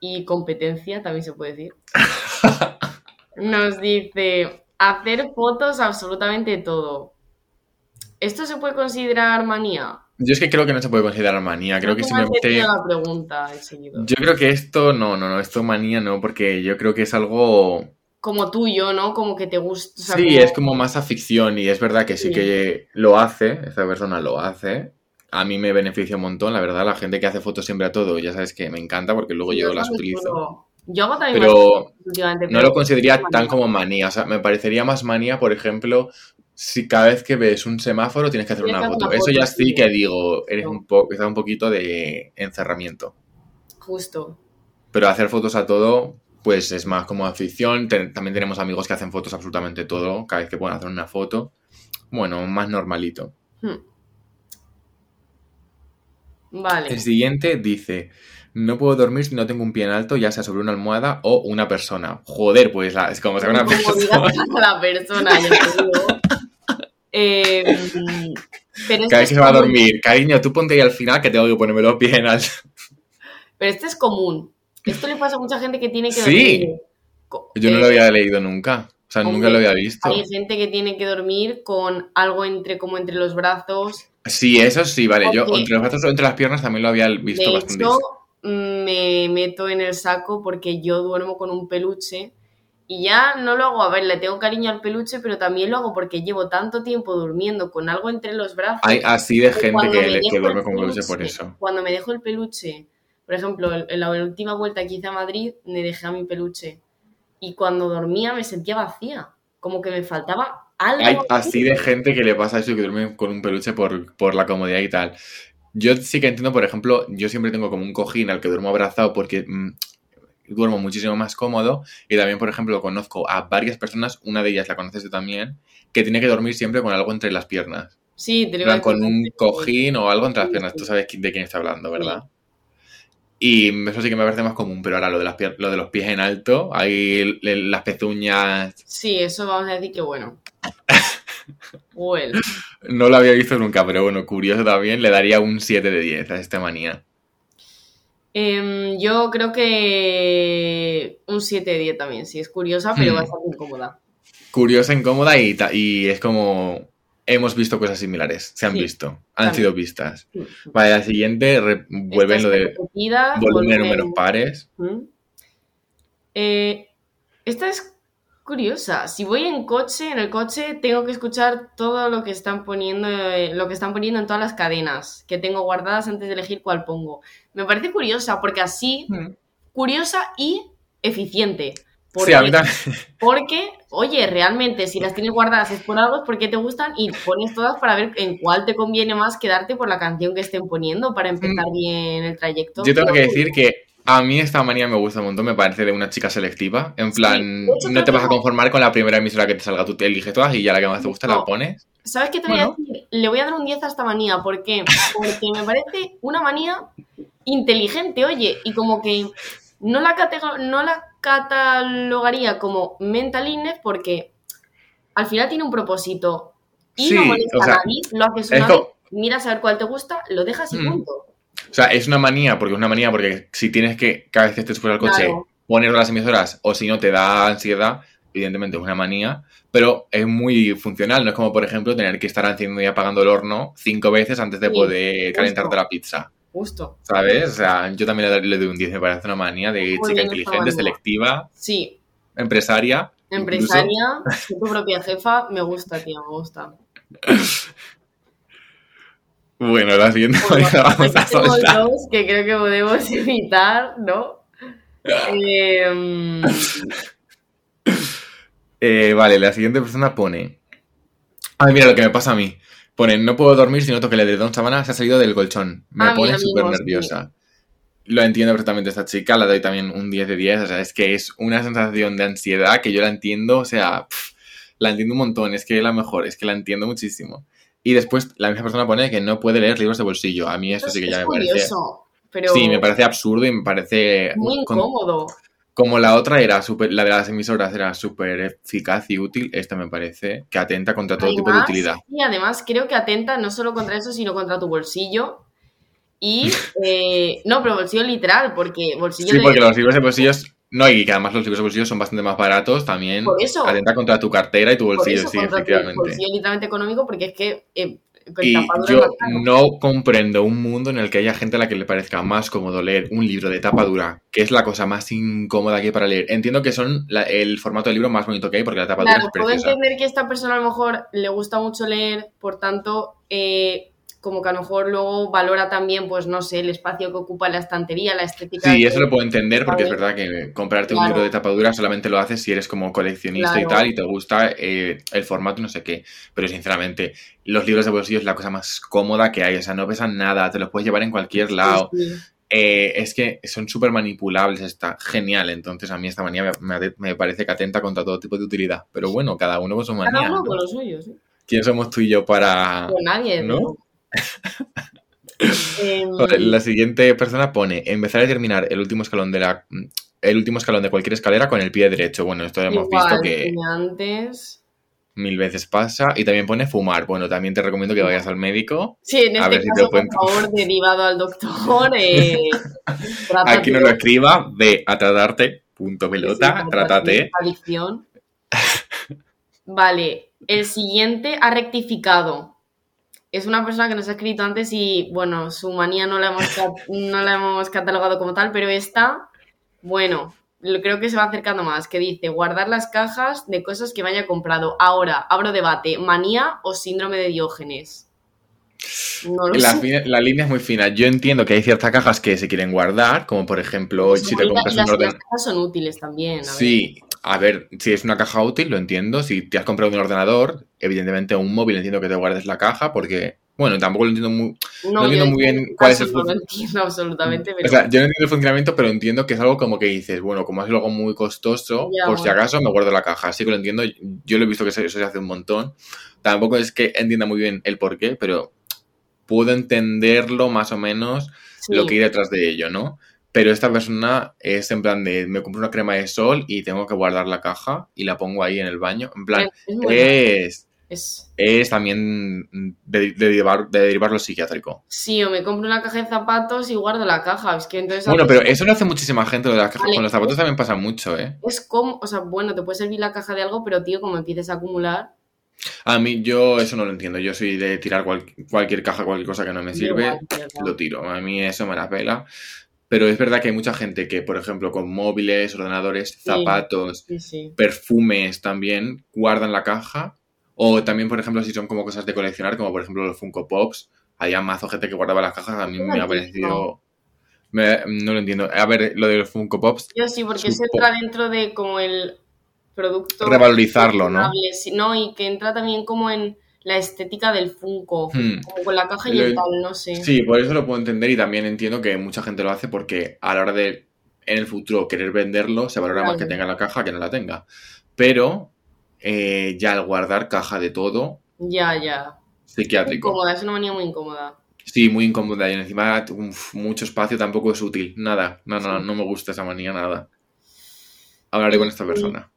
y competencia, también se puede decir. <laughs> Nos dice, hacer fotos absolutamente todo. ¿Esto se puede considerar manía? Yo es que creo que no se puede considerar manía, creo que No me ha simplemente... la pregunta el. Yo creo que esto, no, no, no, esto manía no, porque yo creo que es algo... Como tuyo, ¿no? Como que te gusta. o sea, Sí, es como más afición y es verdad que sí Sí. que lo hace, esta persona lo hace. A mí me beneficia un montón, la verdad, la gente que hace fotos siempre a todo, ya sabes que me encanta porque luego yo las utilizo. Yo hago también Pero más no lo consideraría tan como manía, o sea, me parecería más manía, por ejemplo, si cada vez que ves un semáforo tienes que hacer Tienes una que foto. una Eso foto, ya sí que digo, eres No. un poco, un poquito de encerramiento. Justo. Pero hacer fotos a todo, pues es más como afición. Ten- también tenemos amigos que hacen fotos absolutamente todo, cada vez que pueden hacer una foto. Bueno, más normalito. Hmm. Vale. El siguiente dice, no puedo dormir si no tengo un pie en alto, ya sea sobre una almohada o una persona. Joder, pues la- es como sea una Incomodidad persona. la persona. Eh, <laughs> pero, esto Cada vez es que se va a dormir, cariño, tú ponte ahí al final que tengo que ponerme los pies en alto. pero esto es común. Esto le pasa a mucha gente que tiene que Sí. dormir. co- Yo no eh, lo había leído nunca. O sea, nunca lo había visto. Hay gente que tiene que dormir con algo entre como entre los brazos. Sí, eso sí, vale. Yo entre los brazos o entre las piernas también lo había visto de bastante. hecho, me meto en el saco porque yo duermo con un peluche y ya no lo hago, a ver, le tengo cariño al peluche, pero también lo hago porque llevo tanto tiempo durmiendo con algo entre los brazos. Hay así de gente que, le- que duerme con peluche por eso. Cuando me dejo el peluche, por ejemplo, en la última vuelta que hice a Madrid, me dejé a mi peluche y cuando dormía me sentía vacía, como que me faltaba algo. Hay así de gente que le pasa eso que duerme con un peluche por, por la comodidad y tal. Yo sí que entiendo, por ejemplo, yo siempre tengo como un cojín al que duermo abrazado porque mm, duermo muchísimo más cómodo. Y también, por ejemplo, conozco a varias personas, una de ellas la conoces tú también, que tiene que dormir siempre con algo entre las piernas. Sí, te lo plan, con un cojín o algo entre las piernas. Tú sabes de quién está hablando, ¿verdad? Y eso sí que me parece más común, pero ahora lo de, las lo de los pies en alto, ahí las pezuñas, Sí, eso vamos a decir que bueno. <laughs> Well, no lo había visto nunca, pero bueno, curioso también, le daría un 7 de 10 a esta manía. em, yo creo que un 7 de 10 también, sí, es curiosa, pero Hmm. bastante incómoda. Curiosa, incómoda y, y es como... Hemos visto cosas similares, se han Sí, visto, han también. sido vistas. Vale, la siguiente vuelven lo de de vuelven- números pares. ¿Mm? Eh, esta es curiosa. Si voy en coche, en el coche tengo que escuchar todo lo que están poniendo, eh, lo que están poniendo en todas las cadenas que tengo guardadas antes de elegir cuál pongo. Me parece curiosa porque así, curiosa y eficiente. Sí, a mí Porque- también. <laughs> Porque, oye, realmente, si las tienes guardadas es por algo, es porque te gustan y pones todas para ver en cuál te conviene más quedarte por la canción que estén poniendo para empezar bien el trayecto. Yo tengo que decir que a mí esta manía me gusta un montón, me parece de una chica selectiva. En plan, no te vas a conformar con la primera emisora que te salga, tú te eliges todas y ya la que más te gusta la pones. ¿Sabes qué te voy a decir? Le voy a dar un 10 a esta manía. ¿Por qué? Porque me parece una manía inteligente, oye, y como que no la, no la catalogaría como mental illness porque al final tiene un propósito y Sí, no molesta o sea, a nadie, lo haces es una vez, miras a ver cuál te gusta, lo dejas y Mm. punto. O sea, es una manía, porque es una manía, porque si tienes que, cada vez que estés fuera del coche, Claro. poner las emisoras, o si no te da ansiedad, evidentemente es una manía, pero es muy funcional. No es como, por ejemplo, tener que estar encendiendo y apagando el horno cinco veces antes de Sí, poder justo. calentarte la pizza. Justo. ¿Sabes? O sea, yo también le, le doy un 10, me parece una manía de Muy chica inteligente, selectiva, Sí, empresaria. empresaria, soy tu propia jefa, me gusta, tío, me gusta. <laughs> Bueno, la siguiente Bueno, vamos a aquí tengo soltar. dos que creo que podemos <laughs> evitar, ¿no? Em, Eh, vale, la siguiente persona pone. Ay, mira lo que me pasa a mí. Pone, no puedo dormir si noto que el edredón sábana se ha salido del colchón. Me A mí pone súper sí. nerviosa. Lo entiendo perfectamente esta chica, la doy también un 10 de 10. O sea, es que es una sensación de ansiedad que yo la entiendo, o sea, la entiendo un montón. Es que es la mejor, es que la entiendo muchísimo. Y después la misma persona pone que no puede leer libros de bolsillo. A mí esto sí que es ya me parece. pero Sí, me parece absurdo y me parece. muy con- incómodo. como la otra era súper, la de las emisoras era súper eficaz y útil, esta me parece que atenta contra todo tipo de utilidad. Y además creo que atenta no solo contra eso, sino contra tu bolsillo. Y, <laughs> eh, no, pero bolsillo literal, porque bolsillo Sí, de... porque los libros de bolsillos, no, y que además los libros de bolsillo son bastante más baratos también. Por eso. Atenta contra tu cartera y tu por bolsillo, eso, sí, contra tu efectivamente. bolsillo literalmente económico, porque es que eh, Y yo no comprendo un mundo en el que haya gente a la que le parezca más cómodo leer un libro de tapa dura, que es la cosa más incómoda que hay para leer. Entiendo que son la- el formato de libro más bonito que hay porque la tapa Claro, dura es puedo preciosa. entender que a esta persona a lo mejor le gusta mucho leer, por tanto, eh, como que a lo mejor luego valora también, pues no sé, el espacio que ocupa la estantería, la estética. Sí, eso lo puedo entender porque es verdad que comprarte un libro de tapadura solamente lo haces si eres como coleccionista y tal y te gusta eh, el formato y no sé qué. Pero sinceramente, los libros de bolsillo es la cosa más cómoda que hay. O sea, no pesan nada, te los puedes llevar en cualquier lado. Sí, sí. Eh, es que son súper manipulables, está genial. Entonces a mí esta manía me, me- me parece que atenta contra todo tipo de utilidad. Pero bueno, cada uno con su Cada manía. uno ¿no? con lo suyo, sí. ¿Quién somos tú y yo para...? Pues nadie. ¿no? ¿no? Em, <laughs> La siguiente persona pone empezar y terminar el último escalón de la el último escalón de cualquier escalera con el pie derecho. Bueno, esto ya hemos igual visto que antes. mil veces pasa. Y también pone fumar. Bueno, también te recomiendo que vayas al médico. Sí, en A este ver si te caso, por favor, derivado al doctor. <laughs> Eh. Aquí nos lo escriba, ve a tratarte, punto pelota, Sí, trátate. Adicción. Vale, el siguiente ha rectificado. Es una persona que nos ha escrito antes y, bueno, su manía no la hemos, no la hemos catalogado como tal, pero esta, bueno, lo- creo que se va acercando más, que dice guardar las cajas de cosas que me haya comprado. Ahora, abro debate, manía o síndrome de Diógenes. No lo La, sé. fina- la línea es muy fina. Yo entiendo que hay ciertas cajas que se quieren guardar, como por ejemplo, Pues si te compras las, un orden... las cajas son útiles también. a ver. A ver, si es una caja útil, lo entiendo. Si te has comprado un ordenador, evidentemente un móvil entiendo que te guardes la caja porque, bueno, tampoco lo entiendo muy... no entiendo muy bien en cuál es el No fun- lo entiendo absolutamente, pero O sea, yo no entiendo el funcionamiento, pero entiendo que es algo como que dices, bueno, como es algo muy costoso, Ya, por si acaso me guardo la caja. Así que lo entiendo, yo lo he visto que eso eso se hace un montón. Tampoco es que entienda muy bien el por qué, pero puedo entenderlo más o menos sí. lo que hay detrás de ello, ¿no? Pero esta persona es en plan de, me compro una crema de sol y tengo que guardar la caja y la pongo ahí en el baño. En plan, Es es, es- es también de, de derivar, de derivar lo psiquiátrico. Sí, o me compro una caja de zapatos y guardo la caja. Es que entonces. Bueno, pero eso lo hace muchísima gente, lo de las cajas. Vale. Con los zapatos también pasa mucho, ¿eh? Es como. O sea, bueno, te puede servir la caja de algo, pero tío, como empieces a acumular. A mí, yo eso no lo entiendo. Yo soy de tirar cual- cualquier caja, cualquier cosa que no me sirve, igual, lo tiro. A mí eso me la pela. Pero es verdad que hay mucha gente que, por ejemplo, con móviles, ordenadores, zapatos, Sí, sí. perfumes también guardan la caja. O también, por ejemplo, si son como cosas de coleccionar, como por ejemplo los Funko Pops, había mazo gente que guardaba las cajas. A mí me ha parecido. me- no lo entiendo. A ver, lo de los Funko Pops, Yo sí, porque eso entra dentro de como el producto. Revalorizarlo, ¿no? No, y que entra también como en la estética del Funko. Hmm. Como con la caja y el tal, no sé. Sí, por eso lo puedo entender y también entiendo que mucha gente lo hace porque a la hora de en el futuro querer venderlo se valora más que tenga la caja que no la tenga. Pero eh, ya al guardar caja de todo, Ya, ya. psiquiátrico. Incómoda, es una manía muy incómoda. Sí, muy incómoda y encima uf, mucho espacio tampoco es útil. Nada, no, no, no me gusta esa manía, nada. hablaré con esta persona.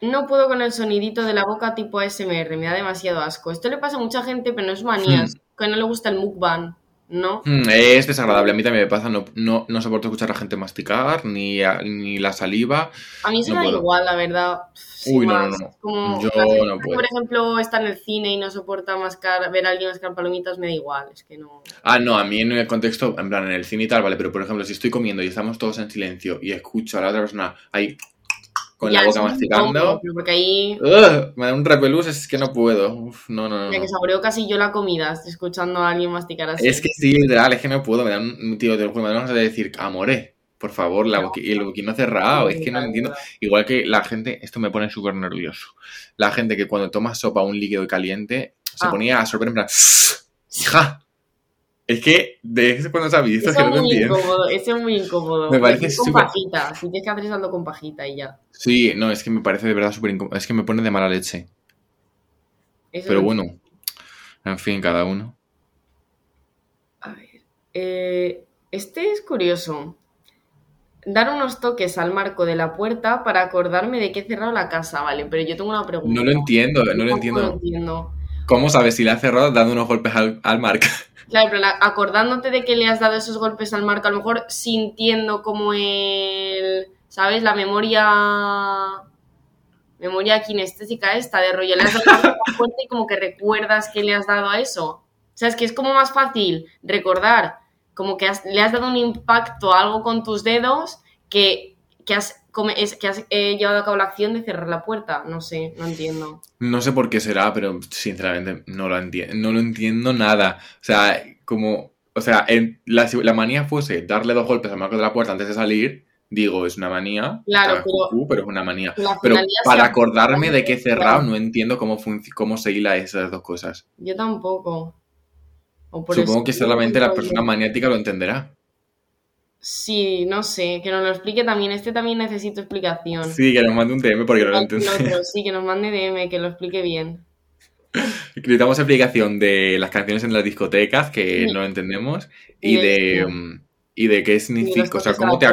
No puedo con el sonidito de la boca tipo ASMR, me da demasiado asco. Esto le pasa a mucha gente, pero no es manía, es que no le gusta el mukbang, ¿no? Mm, Es desagradable, a mí también me pasa, no, no, no soporto escuchar a la gente masticar, ni, a- ni la saliva. A mí se No me da puedo. igual, la verdad. Sin Uy, no, no, no. Como Yo gente no puedo. Por ejemplo, está en el cine y no soporta mascar, ver a alguien mascar palomitas, me da igual, es que no. Ah, no, a mí en el contexto, en plan, en el cine y tal, vale, pero por ejemplo, si estoy comiendo y estamos todos en silencio y escucho a la otra persona ahí con Ya, la boca masticando, pero Porque ahí, ¡ugh! me da un repelús, es que no puedo. Uf, no, no, no. ya que saboreo casi yo la comida, estoy escuchando a alguien masticar así. Es que sí, literal, es que no puedo, me da un tío, te lo juro, me da de decir, amore, por favor, la boqui- y el boquino cerrado, es que no lo entiendo. Igual que la gente, esto me pone súper nervioso. La gente que cuando toma sopa un líquido caliente se Ah. ponía a sorber en plan, hija. Es que, de eso cuando visto, Eso que es no lo incómodo, eso es muy incómodo. Me parece Es con pajita, si tienes que saldo con pajita y ya. Sí, no, es que me parece de verdad súper incómodo. Es que me pone de mala leche. Eso Pero bueno, en fin, cada uno. A ver. eh, este es curioso. Dar unos toques al marco de la puerta para acordarme de que he cerrado la casa, vale, pero yo tengo una pregunta. No lo entiendo, no lo entiendo. entiendo. ¿Cómo sabes si le ha cerrado dando unos golpes al, al marca? Claro, pero acordándote de que le has dado esos golpes al marco, a lo mejor sintiendo como el, ¿sabes? La memoria, memoria kinestésica esta de rollo, le has dado fuerte y como que recuerdas que le has dado a eso. O sea, es que es como más fácil recordar como que le has dado un impacto a algo con tus dedos que, que has, come- es- que has eh, llevado a cabo la acción de cerrar la puerta. No sé, no entiendo. No sé por qué será, pero sinceramente no lo entiendo, no lo entiendo nada. O sea, como, o sea, en, la, si la manía fuese darle dos golpes al marco de la puerta antes de salir, digo, es una manía. Claro, pero- cucú, pero es una manía. Pero para acordarme de que he cerrado, Claro. no entiendo cómo, cómo se hila esas dos cosas. Yo tampoco. O por Supongo eso- que solamente la persona maniática lo entenderá. Sí, no sé, que nos lo explique también. Este también necesito explicación. Sí, que nos mande un DM porque no lo otro, <laughs> sí, que nos mande DM, que lo explique bien. Necesitamos explicación de las canciones en las discotecas que Sí. no entendemos Y y de mm, y de qué significa, o sea, cómo te,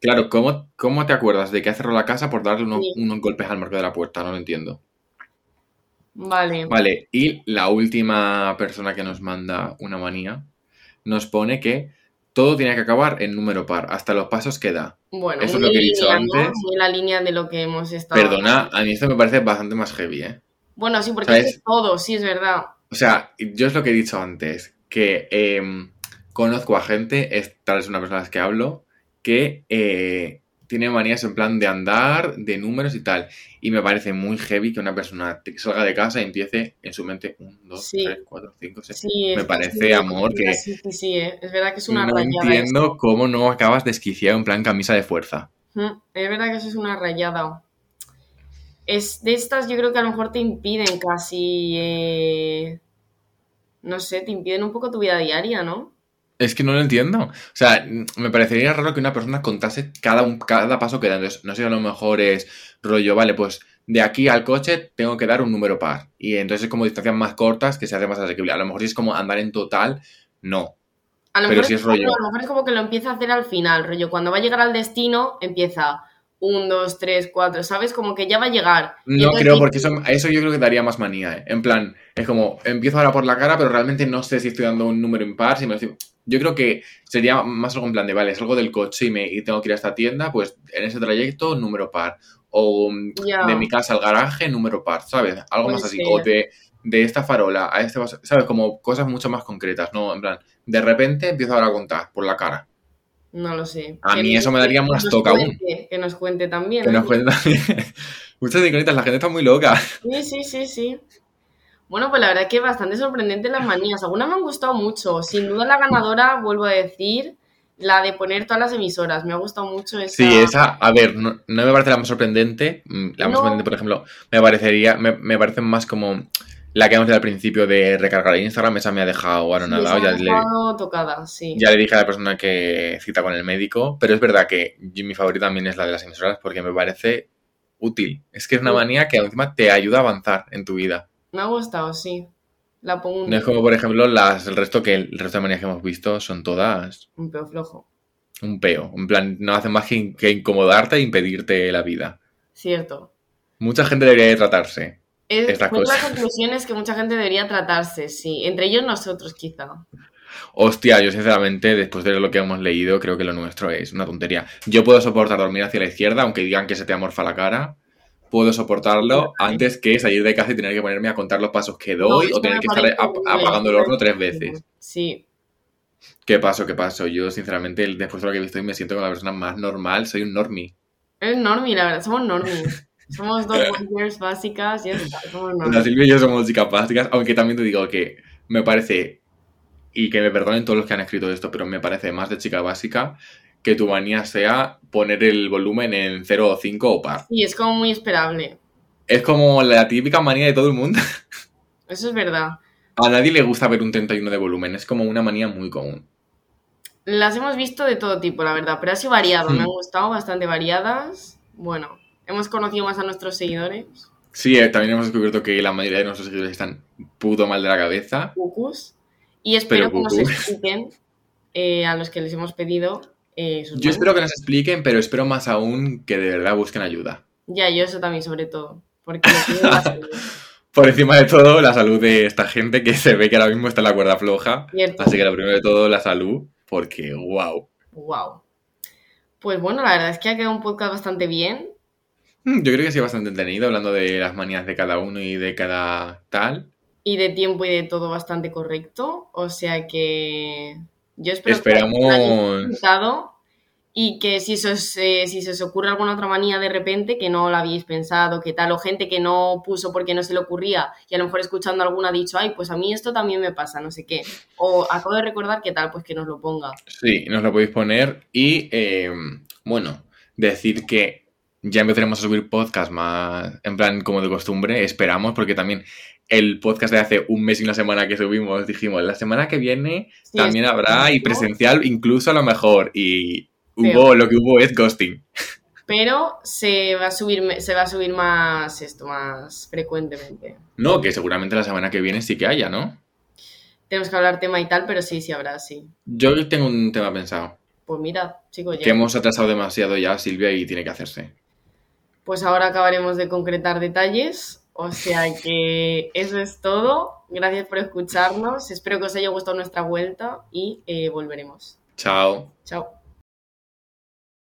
claro, cómo, cómo te acuerdas de que cerrado la casa por darle unos, Sí. unos golpes al marco de la puerta, no lo entiendo. Vale. Vale, y la última persona que nos manda una manía nos pone que todo tiene que acabar en número par, hasta los pasos que da. Bueno, Eso es lo que he dicho línea, ¿no? antes. Muy en la línea de lo que hemos estado. Perdona, a mí esto me parece bastante más heavy, ¿eh? Bueno, sí, porque es todo, sí, es verdad. O sea, yo es lo que he dicho antes, que em, conozco a gente, es, tal vez una persona de las que hablo, que eh, tiene manías en plan de andar, de números y tal. Y me parece muy heavy que una persona salga de casa y empiece en su mente 1, 2, Sí. 3, 4, 5, 6. Sí, Me parece, sí, amor, que- Sí, sí, sí, eh. es verdad que es una No entiendo cómo no acabas desquiciado en plan camisa de fuerza. Es verdad que eso es una rayada. Es de estas, yo creo que a lo mejor te impiden casi. eh, no sé, te impiden un poco tu vida diaria, ¿no? Es que no lo entiendo. O sea, me parecería raro que una persona contase cada, un, cada paso que da. Entonces, no sé, a lo mejor es rollo, vale, pues de aquí al coche tengo que dar un número par. Y entonces es como distancias más cortas que se hace más asequible. A lo mejor si es como andar en total, no. A lo, Pero mejor si es como- rollo. a lo mejor es como que lo empieza a hacer al final, rollo. Cuando va a llegar al destino, empieza 1, 2, 3, 4, ¿sabes? Como que ya va a llegar. No entonces creo, porque eso, eso yo creo que daría más manía, ¿eh? En plan, es como, empiezo ahora por la cara, pero realmente no sé si estoy dando un número impar, si me estoy- Yo creo que sería más algo en plan de, vale, salgo del coche y, me, y tengo que ir a esta tienda, pues en ese trayecto, número par. O mm, de mi casa al garaje, número par, ¿sabes? Algo más Puede así. O de, de esta farola a este vaso, ¿sabes? Como cosas mucho más concretas, ¿no? En plan, de repente empiezo ahora a contar por la cara. No lo sé. A Que mí eso me daría más toca aún. cuente, Que nos cuente también. Que ¿no? nos cuentan <laughs> Muchas incógnitas, la gente está muy loca. Sí, sí, sí, sí. Bueno, pues la verdad que bastante sorprendente las manías. Algunas me han gustado mucho. Sin duda la ganadora, vuelvo a decir, la de poner todas las emisoras. Me ha gustado mucho esa. Sí, esa, a ver, no, no me parece la más sorprendente. Mm, La más No. sorprendente, por ejemplo, me parecería, me, me parece más como la que hemos al principio de recargar el Instagram, esa me ha dejado esa Ya le, tocada, sí. ya le dije a la persona que cita con el médico, pero es verdad que mi favorita también es la de las emisoras porque me parece útil. Es que es una manía que encima te ayuda a avanzar en tu vida. Me ha gustado, sí. La pongo un, No es como, por ejemplo, las, el resto que el resto de manías que hemos visto son todas un peo flojo. Un peo. En plan, no hace más que, que incomodarte e impedirte la vida. Cierto. Mucha gente debería de tratarse. Es, pues la cosas. conclusión es que mucha gente debería tratarse, sí. Entre ellos nosotros, quizá. Hostia, yo sinceramente, después de lo que hemos leído, creo que lo nuestro es una tontería. Yo puedo soportar dormir hacia la izquierda, aunque digan que se te amorfa la cara. Puedo soportarlo antes que salir de casa y tener que ponerme a contar los pasos que doy No, o tener que estar ap- apagando el horno tres veces. Sí, ¿Qué paso, qué paso? Yo, sinceramente, después de lo que he visto, hoy me siento como la persona más normal. Soy un normie. es normie, la verdad. Somos normies. Somos dos warriors básicas y está. Somos La normies. Silvia y yo somos chicas básicas, aunque también te digo que me parece, y que me perdonen todos los que han escrito esto, pero me parece más de chica básica que tu manía sea poner el volumen en 0 o 5 o par. Sí, es como muy esperable. Es como la típica manía de todo el mundo. <laughs> Eso es verdad. A nadie le gusta ver un 31 de volumen, es como una manía muy común. Las hemos visto de todo tipo, la verdad, pero ha sido variado. Me Hmm. han gustado bastante variadas. Bueno, hemos conocido más a nuestros seguidores. Sí, eh, también hemos descubierto que la mayoría de nuestros seguidores están puto mal de la cabeza. cucus. Y espero Pero que nos expliquen eh, a los que les hemos pedido eh, sus Yo espero que nos expliquen, pero espero más aún que de verdad busquen ayuda. Ya, yo eso también, sobre todo. Porque. <laughs> Por encima de todo, la salud de esta gente que se ve que ahora mismo está en la cuerda floja. Cierto. Así que lo primero de todo, la salud, porque wow. Wow. Pues bueno, la verdad es que ha quedado un podcast bastante bien. Mm, Yo creo que sí bastante entretenido hablando de las manías de cada uno y de cada tal. Y de tiempo y de todo bastante correcto. O sea que yo espero Esperamos- que lo hayáis disfrutado y que si se, os, eh, si se os ocurre alguna otra manía de repente que no la habéis pensado, que tal, o gente que no puso porque no se le ocurría y a lo mejor escuchando alguna ha dicho, ay, pues a mí esto también me pasa, no sé qué. O acabo de recordar que tal, pues que nos lo ponga. Sí, nos lo podéis poner. Y eh, bueno, decir que ya empezaremos a subir podcast más en plan como de costumbre. Esperamos, porque también el podcast de hace un mes y una semana que subimos, dijimos, la semana que viene Sí, también habrá y presencial, incluso a lo mejor. Y hubo, lo que hubo es ghosting. <laughs> Pero se va a subir, se va a subir más esto, más frecuentemente. No, que seguramente la semana que viene sí que haya, ¿no? Tenemos que hablar tema y tal, pero sí, sí habrá, sí. Yo tengo un tema pensado. Pues mira, chicos, ya. Que hemos atrasado demasiado ya Silvia y tiene que hacerse. Pues ahora acabaremos de concretar detalles. O sea que eso es todo. Gracias por escucharnos. Espero que os haya gustado nuestra vuelta y eh, volveremos. Chao. Chao.